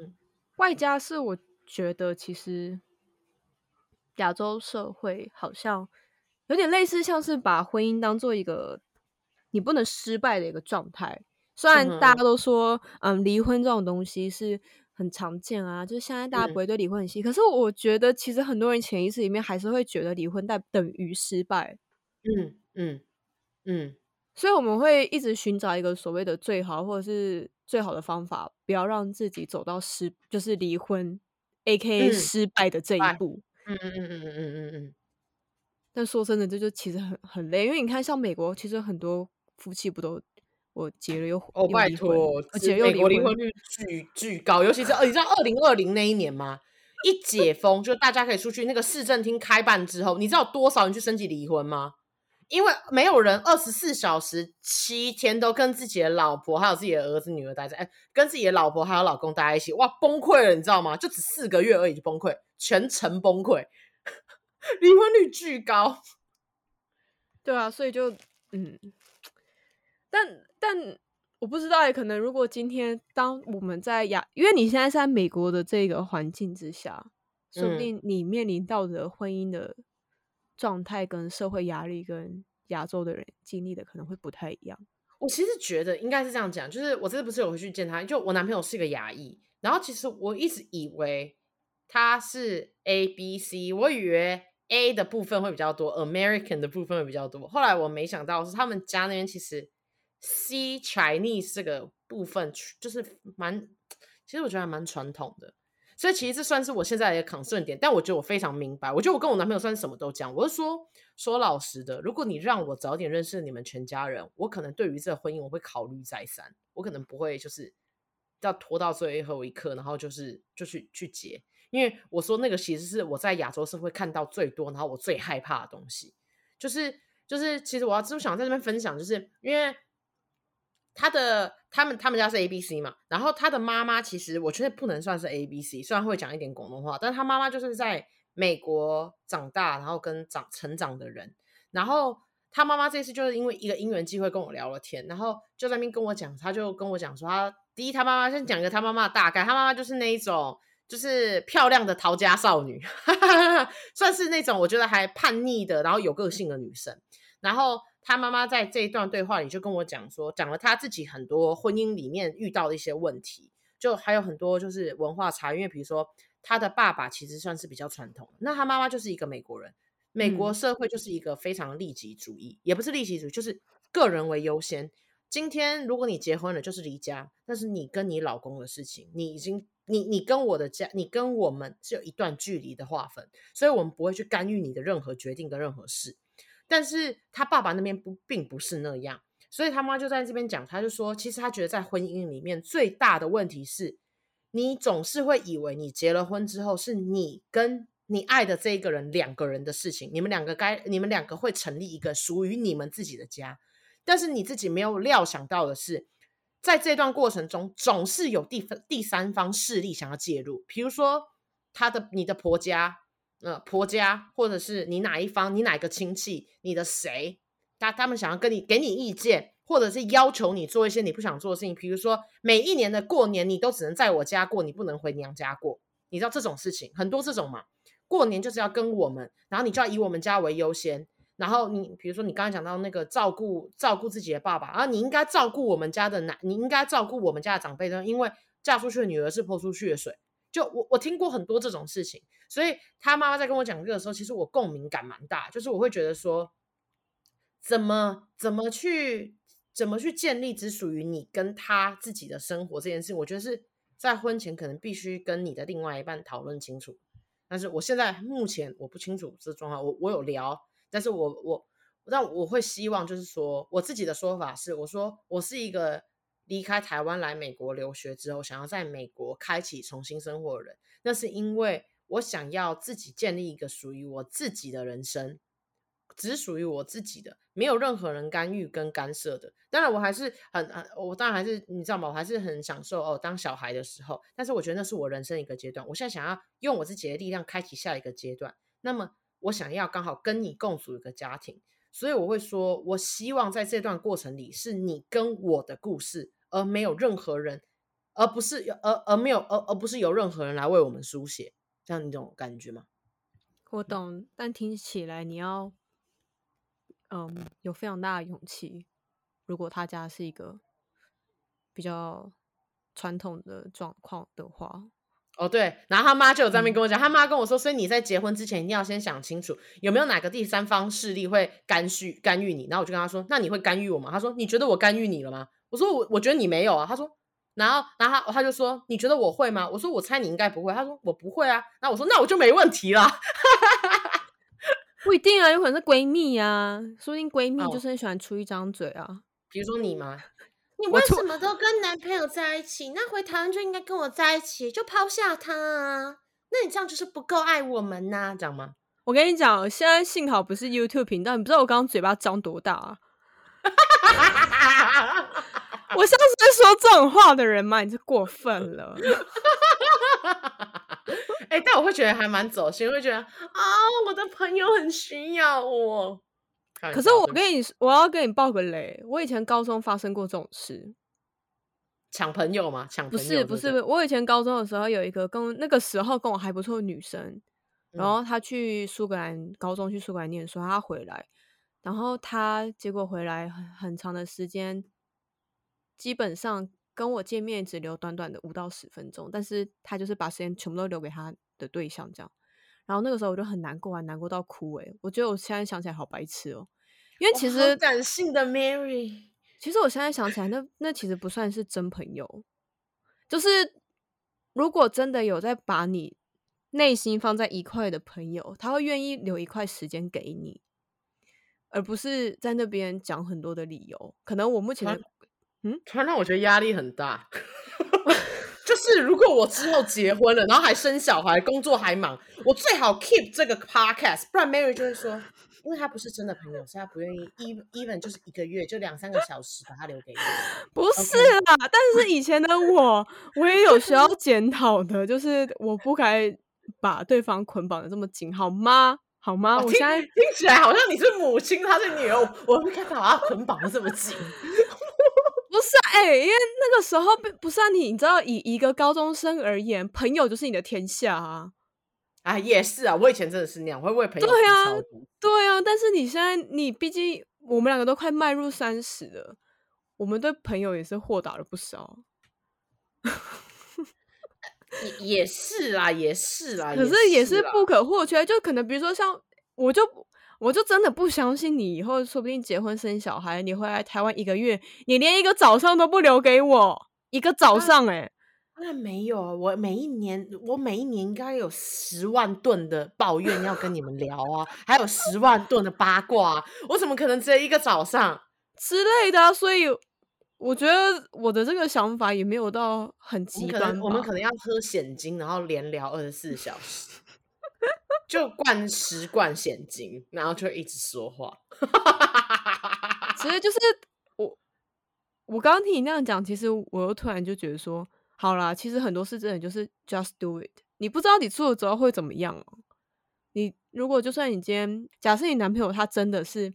嗯，外加是我觉得其实亚洲社会好像。有点类似，像是把婚姻当做一个你不能失败的一个状态。虽然大家都说，嗯，离婚这种东西是很常见啊，就是现在大家不会对离婚很细。可是我觉得，其实很多人潜意识里面还是会觉得离婚代等于失败。嗯嗯嗯。所以我们会一直寻找一个所谓的最好或者是最好的方法，不要让自己走到失，就是离婚，AKA 失败的这一步。嗯嗯嗯嗯嗯嗯嗯。但说真的，这就其实很很累，因为你看，像美国，其实很多夫妻不都我结了又哦，拜托，而且美国离婚率巨巨高，尤其是你知道二零二零那一年吗？一解封，就大家可以出去，那个市政厅开办之后，你知道多少人去申请离婚吗？因为没有人二十四小时七天都跟自己的老婆还有自己的儿子女儿待在，哎，跟自己的老婆还有老公待在一起，哇，崩溃了，你知道吗？就只四个月而已就崩溃，全程崩溃。离婚率巨高，对啊，所以就嗯，但但我不知道，也可能如果今天当我们在亚，因为你现在是在美国的这个环境之下，说不定你面临到的婚姻的状态跟社会压力跟亚洲的人经历的可能会不太一样。我其实觉得应该是这样讲，就是我这次不是有回去见他，就我男朋友是一个牙医，然后其实我一直以为他是 A B C，我以为。A 的部分会比较多，American 的部分会比较多。后来我没想到是他们家那边其实 C Chinese 这个部分就是蛮，其实我觉得还蛮传统的。所以其实这算是我现在的一个 concern 点。但我觉得我非常明白，我觉得我跟我男朋友算是什么都讲。我是说说老实的，如果你让我早点认识你们全家人，我可能对于这个婚姻我会考虑再三，我可能不会就是要拖到最后一刻，然后就是就去去结。因为我说那个其实是我在亚洲社会看到最多，然后我最害怕的东西，就是就是其实我要就想在这边分享，就是因为他的他们他们家是 A B C 嘛，然后他的妈妈其实我觉得不能算是 A B C，虽然会讲一点广东话，但他妈妈就是在美国长大，然后跟长成长的人。然后他妈妈这次就是因为一个因缘机会跟我聊了天，然后就在那边跟我讲，他就跟我讲说他，第一他妈妈先讲一个他妈妈大概，他妈妈就是那一种就是漂亮的陶家少女，算是那种我觉得还叛逆的，然后有个性的女生，然后。她妈妈在这一段对话里就跟我讲说，讲了她自己很多婚姻里面遇到的一些问题，就还有很多就是文化差异。因为比如说她的爸爸其实算是比较传统，那她妈妈就是一个美国人，美国社会就是一个非常利己主义，嗯、也不是利己主义，就是个人为优先。今天如果你结婚了，就是离家，那是你跟你老公的事情，你已经你你跟我的家，你跟我们是有一段距离的划分，所以我们不会去干预你的任何决定跟任何事。但是他爸爸那边不并不是那样，所以他妈就在这边讲，他就说，其实他觉得在婚姻里面最大的问题是，你总是会以为你结了婚之后是你跟你爱的这一个人两个人的事情，你们两个该你们两个会成立一个属于你们自己的家，但是你自己没有料想到的是，在这段过程中总是有第第三方势力想要介入，比如说他的你的婆家。呃，婆家或者是你哪一方，你哪个亲戚，你的谁，他他们想要跟你给你意见，或者是要求你做一些你不想做的事情，比如说每一年的过年你都只能在我家过，你不能回娘家过，你知道这种事情很多这种嘛？过年就是要跟我们，然后你就要以我们家为优先，然后你比如说你刚刚讲到那个照顾照顾自己的爸爸，然后你应该照顾我们家的男，你应该照顾我们家的长辈，因为嫁出去的女儿是泼出去的水。就我我听过很多这种事情，所以他妈妈在跟我讲这个的时候，其实我共鸣感蛮大。就是我会觉得说，怎么怎么去怎么去建立只属于你跟他自己的生活这件事，我觉得是在婚前可能必须跟你的另外一半讨论清楚。但是我现在目前我不清楚这状况，我我有聊，但是我我但我会希望就是说，我自己的说法是，我说我是一个。离开台湾来美国留学之后，想要在美国开启重新生活的人，那是因为我想要自己建立一个属于我自己的人生，只属于我自己的，没有任何人干预跟干涉的。当然，我还是很很，我当然还是你知道吗？我还是很享受哦，当小孩的时候。但是我觉得那是我人生一个阶段。我现在想要用我自己的力量开启下一个阶段。那么，我想要刚好跟你共组一个家庭，所以我会说，我希望在这段过程里是你跟我的故事。而没有任何人，而不是而而没有而而不是由任何人来为我们书写，这样一种感觉吗？我懂，但听起来你要，嗯，有非常大的勇气。如果他家是一个比较传统的状况的话，哦对，然后他妈就有在那边跟我讲，嗯、他妈跟我说，所以你在结婚之前一定要先想清楚，有没有哪个第三方势力会干预干预你。然后我就跟他说，那你会干预我吗？他说，你觉得我干预你了吗？我说我我觉得你没有啊，他说，然后然后他他就说，你觉得我会吗？我说我猜你应该不会，他说我不会啊，那我说那我就没问题了，不一定啊，有可能是闺蜜啊，说不定闺蜜就是很喜欢出一张嘴啊，哦、比如说你吗？你为什么都跟男朋友在一起？那回台湾就应该跟我在一起，就抛下他啊？那你这样就是不够爱我们呐、啊，这样吗？我跟你讲，现在幸好不是 YouTube 频道，你不知道我刚刚嘴巴张多大啊。我像是在说这种话的人吗？你是过分了。哎、欸，但我会觉得还蛮走心，会觉得啊，我的朋友很需要我。可是我跟你，我要跟你爆个雷，我以前高中发生过这种事，抢朋友吗？抢不是不是，我以前高中的时候有一个跟那个时候跟我还不错的女生，嗯、然后她去苏格兰高中去苏格兰念书，她回来。然后她结果回来很很长的时间，基本上跟我见面只留短短的五到十分钟，但是他就是把时间全部都留给他的对象这样。然后那个时候我就很难过，还难过到哭诶，我觉得我现在想起来好白痴哦，因为其实感性的 Mary，其实我现在想起来，那那其实不算是真朋友，就是如果真的有在把你内心放在一块的朋友，他会愿意留一块时间给你。而不是在那边讲很多的理由，可能我目前，嗯，突然让我觉得压力很大。就是如果我之后结婚了，然后还生小孩，工作还忙，我最好 keep 这个 podcast，不然 Mary 就会说，因为他不是真的朋友，所以他不愿意。even even 就是一个月就两三个小时把他留给你。不是啦，Okay. 但是以前的我，我也有需要检讨的，就是我不该把对方捆绑的这么紧，好吗？好吗？我现在听起来好像你是母亲，她是女儿，我不该把他捆绑的这么紧。哎、欸，因为那个时候不是啊你，你知道，以一个高中生而言，朋友就是你的天下啊。啊，也是啊，我以前真的是那样，会为朋友对啊，对啊。但是你现在，你毕竟我们两个都快迈入三十了，我们对朋友也是豁达了不少。也也是啦，也是啦，可是也是不可或缺。就可能比如说像，我就我就真的不相信你以后说不定结婚生小孩，你回来台湾一个月，你连一个早上都不留给我，一个早上哎、欸。那没有啊，我每一年，我每一年应该有十万吨的抱怨要跟你们聊啊，还有十万吨的八卦，我怎么可能只有一个早上之类的？所以我觉得我的这个想法也没有到很极端。我们可能要喝险金，然后连聊二十四小时，就灌十罐现金，然后就一直说话。其实 就是我，我刚刚听你那样讲，其实我又突然就觉得说。好啦，其实很多事真的就是 just do it。你不知道你做了之后会怎么样哦。你如果就算你今天假设你男朋友他真的是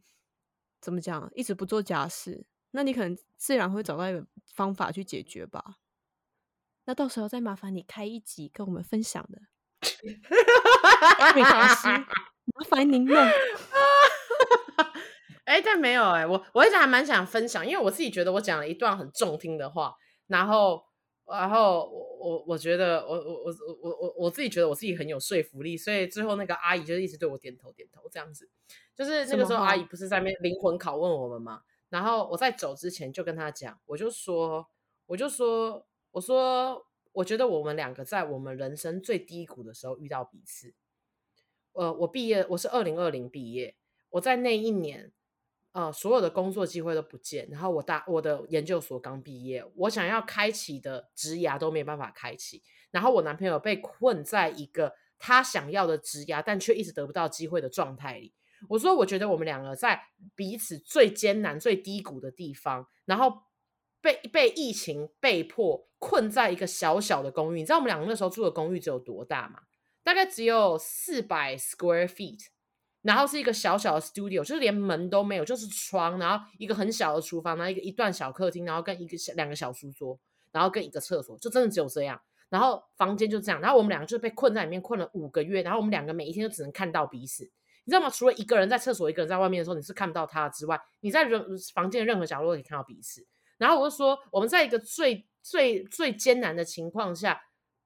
怎么讲，一直不做家事，那你可能自然会找到一个方法去解决吧。那到时候再麻烦你开一集跟我们分享的。没关系，麻烦您了。哎、欸，但没有哎、欸，我我一直还蛮想分享，因为我自己觉得我讲了一段很中听的话，然后。然后我我我觉得我我我我我我自己觉得我自己很有说服力，所以最后那个阿姨就一直对我点头点头这样子，就是那个时候阿姨不是在那边灵魂拷问我们吗？然后我在走之前就跟她讲，我就说我就说我说我觉得我们两个在我们人生最低谷的时候遇到彼此。呃，我毕业我是二零二零毕业，我在那一年。呃，所有的工作机会都不见，然后我大我的研究所刚毕业，我想要开启的职涯都没办法开启，然后我男朋友被困在一个他想要的职涯，但却一直得不到机会的状态里。我说，我觉得我们两个在彼此最艰难、最低谷的地方，然后被被疫情被迫困在一个小小的公寓。你知道我们两个那时候住的公寓只有多大吗？大概只有四百 square feet。然后是一个小小的 studio，就是连门都没有，就是窗，然后一个很小的厨房，然后一个一段小客厅，然后跟一个小两个小书桌，然后跟一个厕所，就真的只有这样。然后房间就这样，然后我们两个就被困在里面，困了五个月。然后我们两个每一天都只能看到彼此，你知道吗？除了一个人在厕所，一个人在外面的时候，你是看不到他之外，你在人房间的任何角落可以看到彼此。然后我就说，我们在一个最最最艰难的情况下，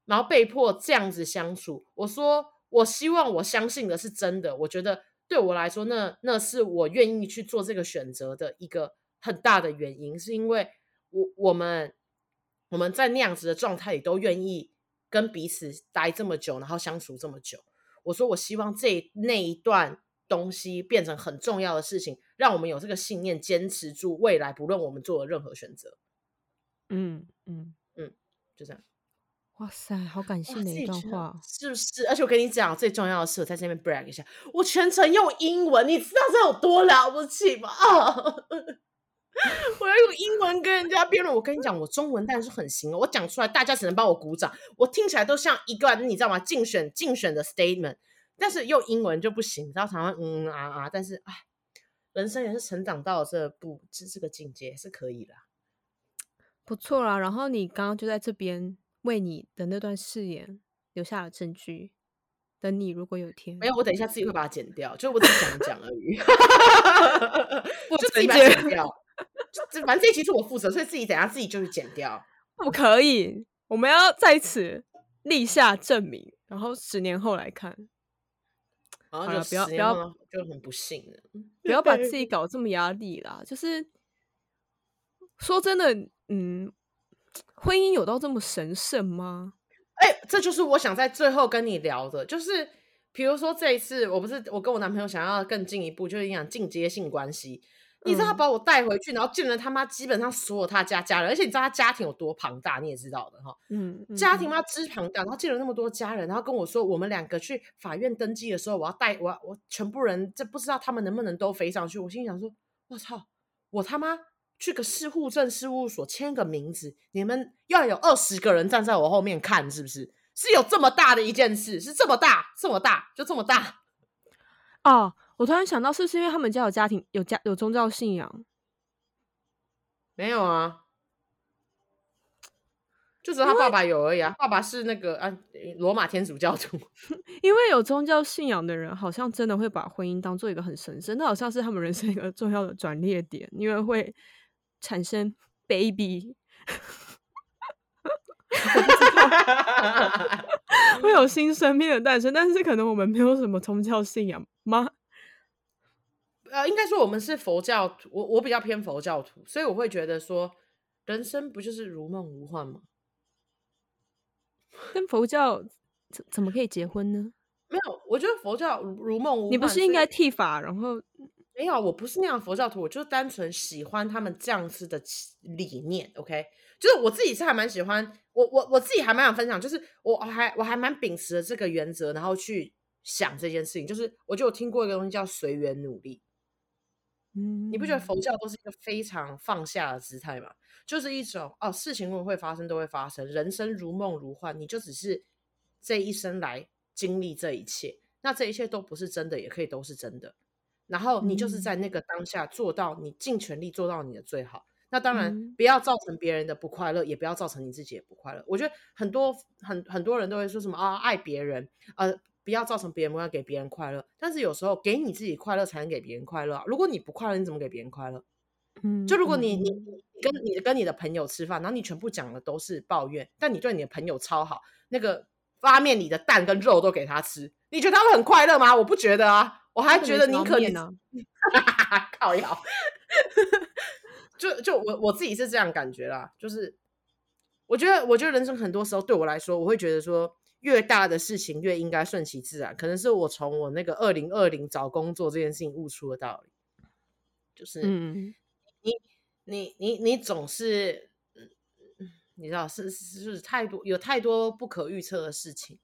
然后被迫这样子相处。我说。我希望我相信的是真的。我觉得对我来说，那那是我愿意去做这个选择的一个很大的原因，是因为我我们我们在那样子的状态里都愿意跟彼此待这么久，然后相处这么久。我说我希望这那一段东西变成很重要的事情，让我们有这个信念坚持住未来，不论我们做的任何选择。嗯嗯嗯，就这样。哇塞，好感性的一段话，是不是？而且我跟你讲，最重要的是，我在这边 brag 一下，我全程用英文，你知道这有多了不起吗？啊！我要用英文跟人家辩论。我跟你讲，我中文当然是很行，我讲出来大家只能帮我鼓掌，我听起来都像一个你知道吗？竞选竞选的 statement，但是用英文就不行，你知道常常嗯啊啊，但是哎，人生也是成长到了这步，这这个境界是可以的，不错啦。然后你刚刚就在这边。为你的那段誓言留下了证据，等你如果有天没有，我等一下自己会把它剪掉，就我只讲讲而已，我就自己把它剪掉。就反正这一期是我负责，所以自己等下自己就是剪掉。不可以，我们要在此立下证明，然后十年后来看。好了，不要不要，就很不幸了，不要把自 己搞这么压力啦。就是说真的，嗯。婚姻有到这么神圣吗？哎、欸，这就是我想在最后跟你聊的，就是比如说这一次，我不是我跟我男朋友想要更进一步，就是讲进阶性关系，你知道他把我带回去，然后见了他妈基本上所有他家家人，而且你知道他家庭有多庞大，你也知道的哈。嗯，家庭嘛之庞大，然后见了那么多家人，然后跟我说，我们两个去法院登记的时候，我要带我我全部人，这不知道他们能不能都飞上去。我心想说，我操，我他妈去个市户政事务所签个名字，你们要有二十个人站在我后面看，是不是？是有这么大的一件事，是这么大，这么大，就这么大 哦。我突然想到，是不是因为他们家有家庭、有家、有宗教信仰？没有啊，就只有他爸爸有而已啊。爸爸是那个啊，罗马天主教徒。因为有宗教信仰的人，好像真的会把婚姻当做一个很神圣，那好像是他们人生一个重要的转捩点，因为会产生 baby。会有新生命的诞生，但是可能我们没有什么宗教信仰吗？呃，应该说我们是佛教徒，我我比较偏佛教徒，所以我会觉得说，人生不就是如梦如幻吗？跟佛教怎怎么可以结婚呢？没有，我觉得佛教如，如梦如。你不是应该剃发？然后没有，我不是那样佛教徒，我就单纯喜欢他们这样子的理念。OK，就是我自己是还蛮喜欢，我我我自己还蛮想分享，就是我还我还蛮秉持了这个原则，然后去想这件事情，就是我就有听过一个东西叫随缘努力。嗯，你不觉得佛教都是一个非常放下的姿态吗？就是一种哦，事情会会发生都会发生，人生如梦如幻，你就只是这一生来经历这一切，那这一切都不是真的，也可以都是真的。然后你就是在那个当下做到你尽全力做到你的最好。那当然不要造成别人的不快乐，也不要造成你自己也不快乐。我觉得很多很很多人都会说什么啊，爱别人，呃。不要造成别人不要给别人快乐，但是有时候给你自己快乐才能给别人快乐。如果你不快乐，你怎么给别人快乐？嗯，就如果你你跟你跟你的朋友吃饭，然后你全部讲的都是抱怨，但你对你的朋友超好，那个发面里的蛋跟肉都给他吃，你觉得他会很快乐吗？我不觉得啊，我还觉得宁可你呢，靠腰，就就我我自己是这样感觉啦，就是我觉得我觉得人生很多时候对我来说，我会觉得说。越大的事情越应该顺其自然，可能是我从我那个二零二零找工作这件事情悟出的道理，就是，嗯，你你你你总是，你知道是是太多有太多不可预测的事情，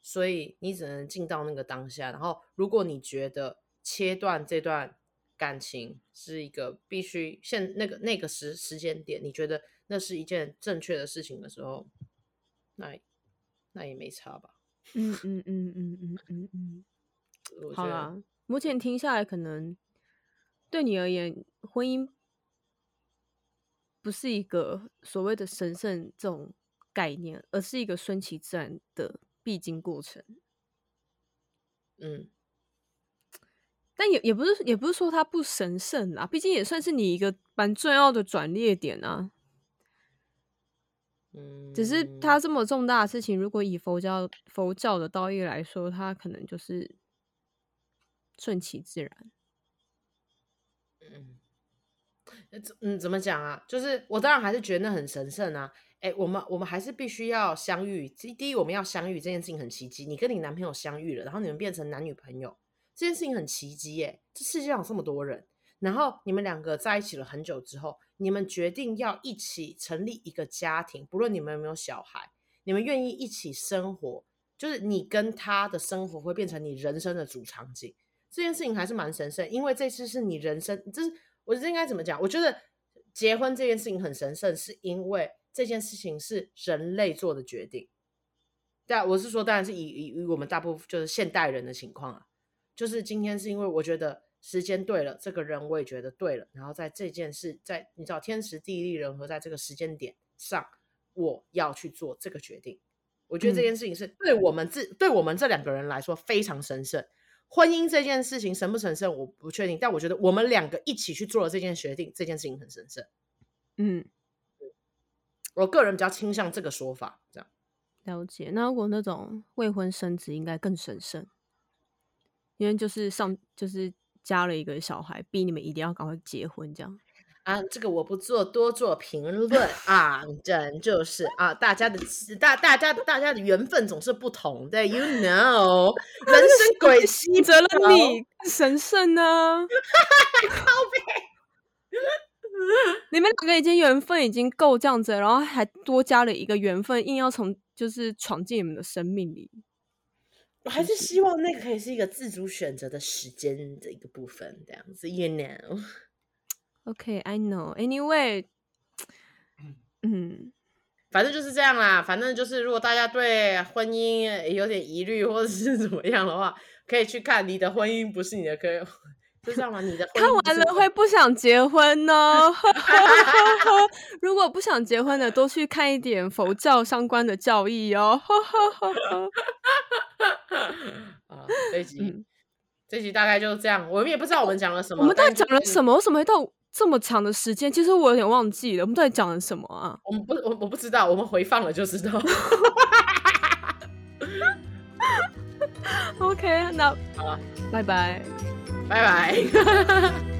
所以你只能进到那个当下。然后，如果你觉得切断这段感情是一个必须现那个那个时时间点，你觉得那是一件正确的事情的时候，那。那也没差吧。嗯嗯嗯嗯嗯嗯嗯。好啦，目前听下来，可能对你而言，婚姻不是一个所谓的神圣这种概念，而是一个顺其自然的必经过程。嗯。但也也不是也不是说它不神圣啊，毕竟也算是你一个蛮重要的转捩点啊。只是他这么重大的事情，如果以佛教佛教的道义来说，他可能就是顺其自然。嗯，嗯，怎么讲啊？就是我当然还是觉得那很神圣啊。哎，我们我们还是必须要相遇。第一，我们要相遇这件事情很奇迹。你跟你男朋友相遇了，然后你们变成男女朋友，这件事情很奇迹耶。这世界上有这么多人，然后你们两个在一起了很久之后。你们决定要一起成立一个家庭，不论你们有没有小孩，你们愿意一起生活，就是你跟他的生活会变成你人生的主场景。这件事情还是蛮神圣，因为这次是你人生，这是我觉得应该怎么讲？我觉得结婚这件事情很神圣，是因为这件事情是人类做的决定。但我是说，当然是以以以我们大部分就是现代人的情况啊，就是今天是因为我觉得。时间对了，这个人我也觉得对了。然后在这件事，在你知道天时地利人和，在这个时间点上，我要去做这个决定。我觉得这件事情是对我们自、嗯、对我们这两个人来说非常神圣。婚姻这件事情神不神圣，我不确定。但我觉得我们两个一起去做了这件决定，这件事情很神圣。嗯，我个人比较倾向这个说法。这样了解。那如果那种未婚生子，应该更神圣，因为就是上就是。加了一个小孩，逼你们一定要赶快结婚，这样啊？这个我不做多做评论啊，真就是啊，大家的大大家大家的缘分总是不同的，you know，人生 轨迹选择了你神圣呢，靠北你们两个已经缘分已经够这样子，然后还多加了一个缘分，硬要从就是闯进你们的生命里。我还是希望那个可以是一个自主选择的时间的一个部分，这样子，you know。OK，I know. Anyway，嗯，反正就是这样啦。反正就是，如果大家对婚姻有点疑虑或者是怎么样的话，可以去看《你的婚姻不是你的歌》，就这样吗？你的看完了会不想结婚呢？如果不想结婚的，多去看一点佛教相关的教义哦。啊，这一集，嗯、这集大概就是这样。我们也不知道我们讲了什么。我们到底讲了什么？为什么会到这么长的时间？其实我有点忘记了。我们到底讲了什么啊？我们不，我我不知道。我们回放了就知道。OK，那好了，拜拜，拜拜。